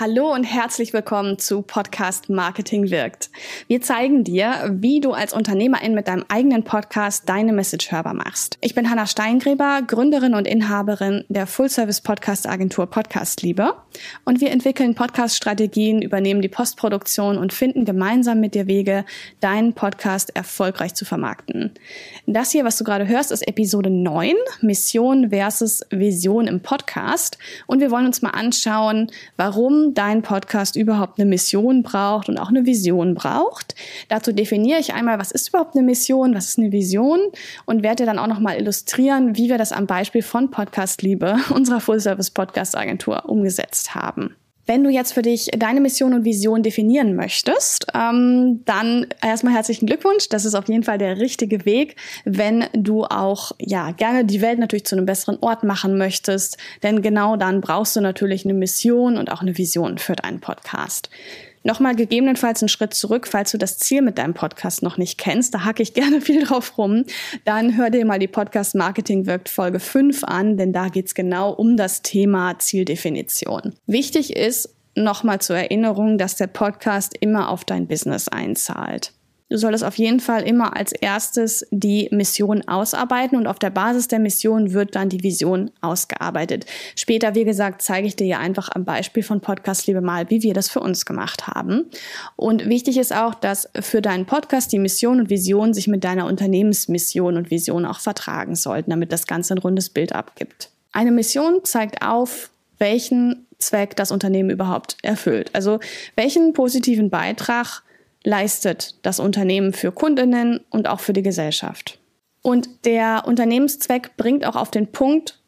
Hallo und herzlich willkommen zu Podcast Marketing wirkt. Wir zeigen dir, wie du als Unternehmerin mit deinem eigenen Podcast deine Message hörbar machst. Ich bin Hanna Steingräber, Gründerin und Inhaberin der Full-Service Podcast Agentur Podcast Liebe und wir entwickeln Podcast-Strategien, übernehmen die Postproduktion und finden gemeinsam mit dir Wege, deinen Podcast erfolgreich zu vermarkten. Das hier, was du gerade hörst, ist Episode 9, Mission versus Vision im Podcast und wir wollen uns mal anschauen, warum dein Podcast überhaupt eine Mission braucht und auch eine Vision braucht. Dazu definiere ich einmal, was ist überhaupt eine Mission, was ist eine Vision und werde dann auch nochmal illustrieren, wie wir das am Beispiel von Podcast Liebe, unserer Full-Service Podcast Agentur, umgesetzt haben. Wenn du jetzt für dich deine Mission und Vision definieren möchtest, ähm, dann erstmal herzlichen Glückwunsch. Das ist auf jeden Fall der richtige Weg, wenn du auch ja gerne die Welt natürlich zu einem besseren Ort machen möchtest. Denn genau dann brauchst du natürlich eine Mission und auch eine Vision für deinen Podcast. Nochmal gegebenenfalls einen Schritt zurück, falls du das Ziel mit deinem Podcast noch nicht kennst, da hacke ich gerne viel drauf rum, dann hör dir mal die Podcast Marketing wirkt Folge 5 an, denn da geht's genau um das Thema Zieldefinition. Wichtig ist, nochmal zur Erinnerung, dass der Podcast immer auf dein Business einzahlt. Du solltest auf jeden Fall immer als erstes die Mission ausarbeiten und auf der Basis der Mission wird dann die Vision ausgearbeitet. Später, wie gesagt, zeige ich dir ja einfach am Beispiel von Podcast Liebe mal, wie wir das für uns gemacht haben. Und wichtig ist auch, dass für deinen Podcast die Mission und Vision sich mit deiner Unternehmensmission und Vision auch vertragen sollten, damit das Ganze ein rundes Bild abgibt. Eine Mission zeigt auf, welchen Zweck das Unternehmen überhaupt erfüllt. Also welchen positiven Beitrag leistet das Unternehmen für Kundinnen und auch für die Gesellschaft. Und der Unternehmenszweck bringt auch auf den Punkt,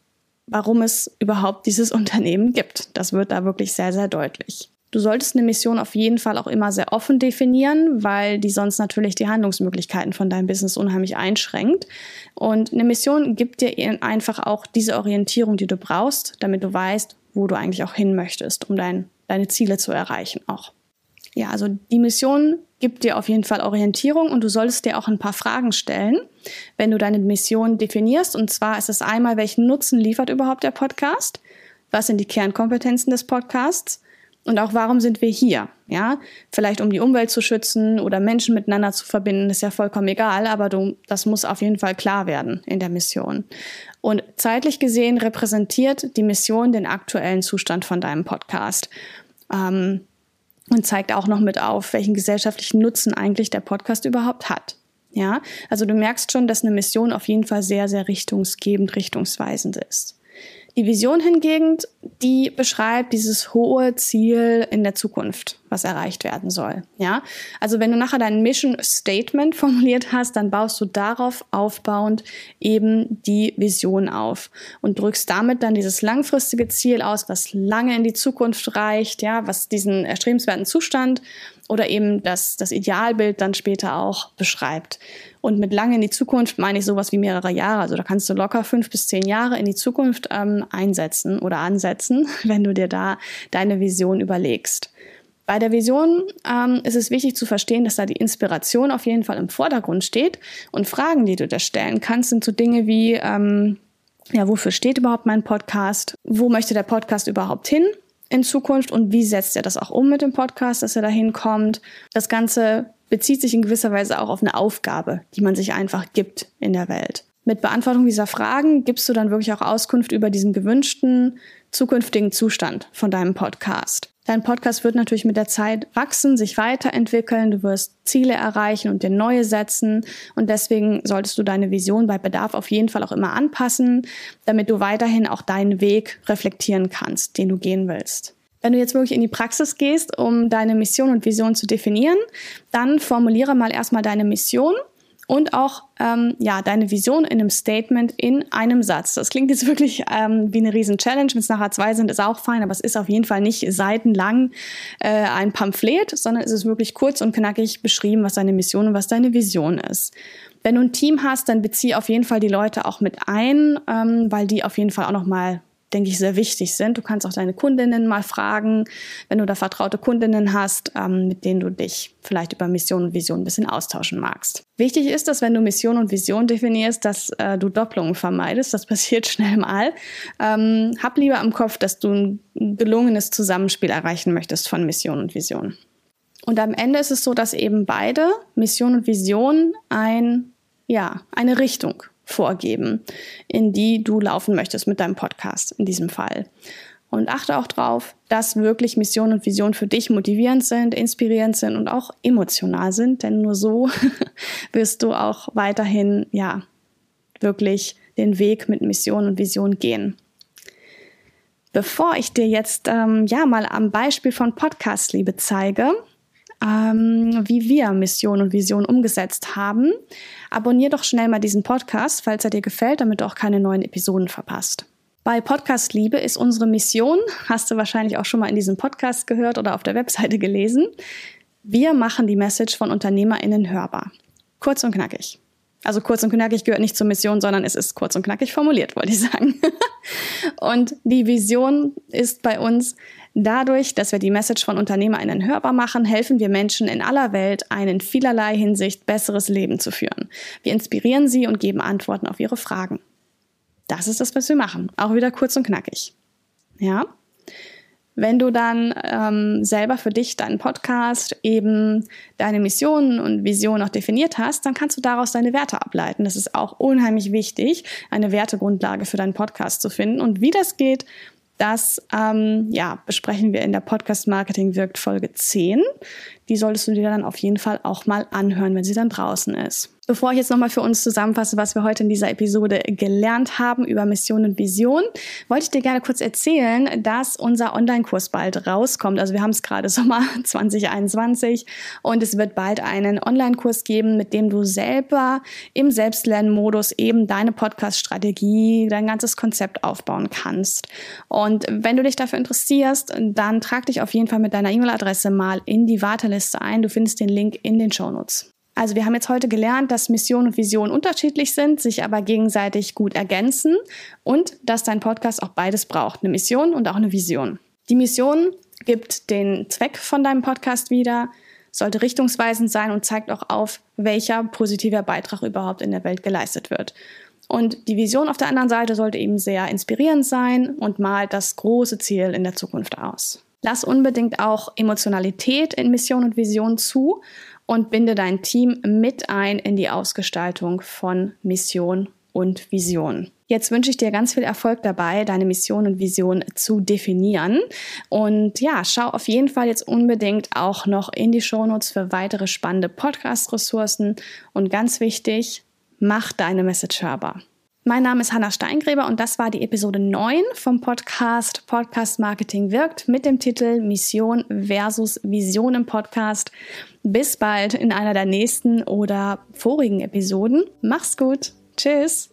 warum es überhaupt dieses Unternehmen gibt. Das wird da wirklich sehr, sehr deutlich. Du solltest eine Mission auf jeden Fall auch immer sehr offen definieren, weil die sonst natürlich die Handlungsmöglichkeiten von deinem Business unheimlich einschränkt. Und eine Mission gibt dir einfach auch diese Orientierung, die du brauchst, damit du weißt, wo du eigentlich auch hin möchtest, um dein, deine Ziele zu erreichen auch. Ja, also die Mission gibt dir auf jeden Fall Orientierung und du solltest dir auch ein paar Fragen stellen, wenn du deine Mission definierst. Und zwar ist es einmal, welchen Nutzen liefert überhaupt der Podcast? Was sind die Kernkompetenzen des Podcasts? Und auch warum sind wir hier? Ja, vielleicht um die Umwelt zu schützen oder Menschen miteinander zu verbinden, ist ja vollkommen egal, aber du, das muss auf jeden Fall klar werden in der Mission. Und zeitlich gesehen repräsentiert die Mission den aktuellen Zustand von deinem Podcast. Ähm, und zeigt auch noch mit auf, welchen gesellschaftlichen Nutzen eigentlich der Podcast überhaupt hat. Ja, also du merkst schon, dass eine Mission auf jeden Fall sehr, sehr richtungsgebend, richtungsweisend ist. Die Vision hingegen, die beschreibt dieses hohe Ziel in der Zukunft, was erreicht werden soll. Ja, also wenn du nachher dein Mission Statement formuliert hast, dann baust du darauf aufbauend eben die Vision auf und drückst damit dann dieses langfristige Ziel aus, was lange in die Zukunft reicht, ja, was diesen erstrebenswerten Zustand oder eben das, das Idealbild dann später auch beschreibt. Und mit lange in die Zukunft meine ich sowas wie mehrere Jahre. Also da kannst du locker fünf bis zehn Jahre in die Zukunft ähm, einsetzen oder ansetzen, wenn du dir da deine Vision überlegst. Bei der Vision ähm, ist es wichtig zu verstehen, dass da die Inspiration auf jeden Fall im Vordergrund steht und Fragen, die du da stellen kannst, sind so Dinge wie, ähm, ja, wofür steht überhaupt mein Podcast? Wo möchte der Podcast überhaupt hin? in Zukunft und wie setzt er das auch um mit dem Podcast, dass er dahin kommt. Das Ganze bezieht sich in gewisser Weise auch auf eine Aufgabe, die man sich einfach gibt in der Welt. Mit Beantwortung dieser Fragen gibst du dann wirklich auch Auskunft über diesen gewünschten zukünftigen Zustand von deinem Podcast. Dein Podcast wird natürlich mit der Zeit wachsen, sich weiterentwickeln, du wirst Ziele erreichen und dir neue setzen und deswegen solltest du deine Vision bei Bedarf auf jeden Fall auch immer anpassen, damit du weiterhin auch deinen Weg reflektieren kannst, den du gehen willst. Wenn du jetzt wirklich in die Praxis gehst, um deine Mission und Vision zu definieren, dann formuliere mal erstmal deine Mission und auch ähm, ja deine Vision in einem Statement in einem Satz. Das klingt jetzt wirklich ähm, wie eine riesen Challenge. Wenn es nachher zwei sind, ist auch fein, aber es ist auf jeden Fall nicht seitenlang äh, ein Pamphlet, sondern es ist wirklich kurz und knackig beschrieben, was deine Mission und was deine Vision ist. Wenn du ein Team hast, dann bezieh auf jeden Fall die Leute auch mit ein, ähm, weil die auf jeden Fall auch noch mal denke ich, sehr wichtig sind. Du kannst auch deine Kundinnen mal fragen, wenn du da vertraute Kundinnen hast, ähm, mit denen du dich vielleicht über Mission und Vision ein bisschen austauschen magst. Wichtig ist, dass wenn du Mission und Vision definierst, dass äh, du Doppelungen vermeidest. Das passiert schnell mal. Ähm, hab lieber im Kopf, dass du ein gelungenes Zusammenspiel erreichen möchtest von Mission und Vision. Und am Ende ist es so, dass eben beide, Mission und Vision, ein, ja, eine Richtung vorgeben, in die du laufen möchtest mit deinem Podcast in diesem Fall. Und achte auch darauf, dass wirklich Mission und Vision für dich motivierend sind, inspirierend sind und auch emotional sind, denn nur so wirst du auch weiterhin, ja, wirklich den Weg mit Mission und Vision gehen. Bevor ich dir jetzt ähm, ja mal am Beispiel von Podcast Liebe zeige, ähm, wie wir Mission und Vision umgesetzt haben. Abonnier doch schnell mal diesen Podcast, falls er dir gefällt, damit du auch keine neuen Episoden verpasst. Bei Podcast Liebe ist unsere Mission, hast du wahrscheinlich auch schon mal in diesem Podcast gehört oder auf der Webseite gelesen. Wir machen die Message von UnternehmerInnen hörbar. Kurz und knackig. Also kurz und knackig gehört nicht zur Mission, sondern es ist kurz und knackig formuliert, wollte ich sagen. und die Vision ist bei uns, Dadurch, dass wir die Message von UnternehmerInnen hörbar machen, helfen wir Menschen in aller Welt, ein in vielerlei Hinsicht besseres Leben zu führen. Wir inspirieren sie und geben Antworten auf ihre Fragen. Das ist das, was wir machen. Auch wieder kurz und knackig. Ja? Wenn du dann ähm, selber für dich deinen Podcast eben deine Mission und Vision noch definiert hast, dann kannst du daraus deine Werte ableiten. Das ist auch unheimlich wichtig, eine Wertegrundlage für deinen Podcast zu finden. Und wie das geht, das ähm, ja, besprechen wir in der Podcast Marketing wirkt Folge 10. Die solltest du dir dann auf jeden Fall auch mal anhören, wenn sie dann draußen ist. Bevor ich jetzt nochmal für uns zusammenfasse, was wir heute in dieser Episode gelernt haben über Mission und Vision, wollte ich dir gerne kurz erzählen, dass unser Online-Kurs bald rauskommt. Also wir haben es gerade Sommer 2021 und es wird bald einen Online-Kurs geben, mit dem du selber im Selbstlernmodus eben deine Podcast-Strategie, dein ganzes Konzept aufbauen kannst. Und wenn du dich dafür interessierst, dann trag dich auf jeden Fall mit deiner E-Mail-Adresse mal in die Warteliste ein. Du findest den Link in den Show Notes. Also wir haben jetzt heute gelernt, dass Mission und Vision unterschiedlich sind, sich aber gegenseitig gut ergänzen und dass dein Podcast auch beides braucht, eine Mission und auch eine Vision. Die Mission gibt den Zweck von deinem Podcast wieder, sollte richtungsweisend sein und zeigt auch auf, welcher positiver Beitrag überhaupt in der Welt geleistet wird. Und die Vision auf der anderen Seite sollte eben sehr inspirierend sein und malt das große Ziel in der Zukunft aus. Lass unbedingt auch Emotionalität in Mission und Vision zu und binde dein Team mit ein in die Ausgestaltung von Mission und Vision. Jetzt wünsche ich dir ganz viel Erfolg dabei, deine Mission und Vision zu definieren. Und ja, schau auf jeden Fall jetzt unbedingt auch noch in die Shownotes für weitere spannende Podcast-Ressourcen. Und ganz wichtig, mach deine Message hörbar. Mein Name ist Hanna Steingräber und das war die Episode 9 vom Podcast Podcast Marketing wirkt mit dem Titel Mission versus Vision im Podcast. Bis bald in einer der nächsten oder vorigen Episoden. Mach's gut. Tschüss.